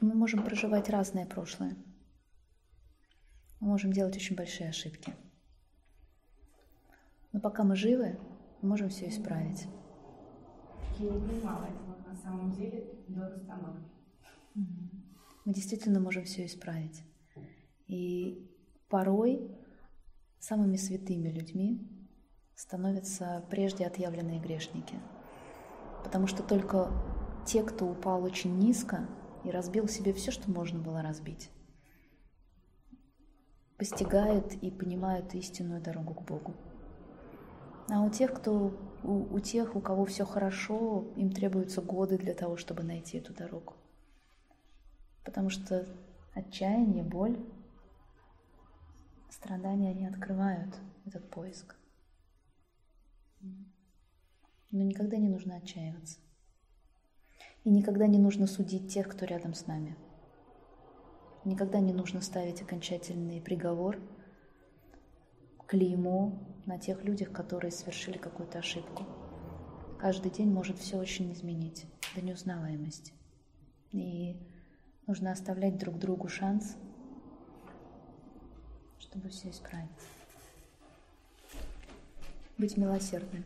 Мы можем проживать разное прошлое. Мы можем делать очень большие ошибки. Но пока мы живы, мы можем все исправить. Я не понимала этого на самом деле до расстановки. Мы действительно можем все исправить. И порой самыми святыми людьми становятся прежде отъявленные грешники. Потому что только те, кто упал очень низко и разбил себе все, что можно было разбить, постигают и понимают истинную дорогу к Богу. А у тех, кто, у, у тех, у кого все хорошо, им требуются годы для того, чтобы найти эту дорогу. Потому что отчаяние, боль, страдания, они открывают этот поиск. Но никогда не нужно отчаиваться. И никогда не нужно судить тех, кто рядом с нами. Никогда не нужно ставить окончательный приговор, клеймо на тех людях, которые совершили какую-то ошибку. Каждый день может все очень изменить до неузнаваемости. И нужно оставлять друг другу шанс, чтобы все исправить. Быть милосердным.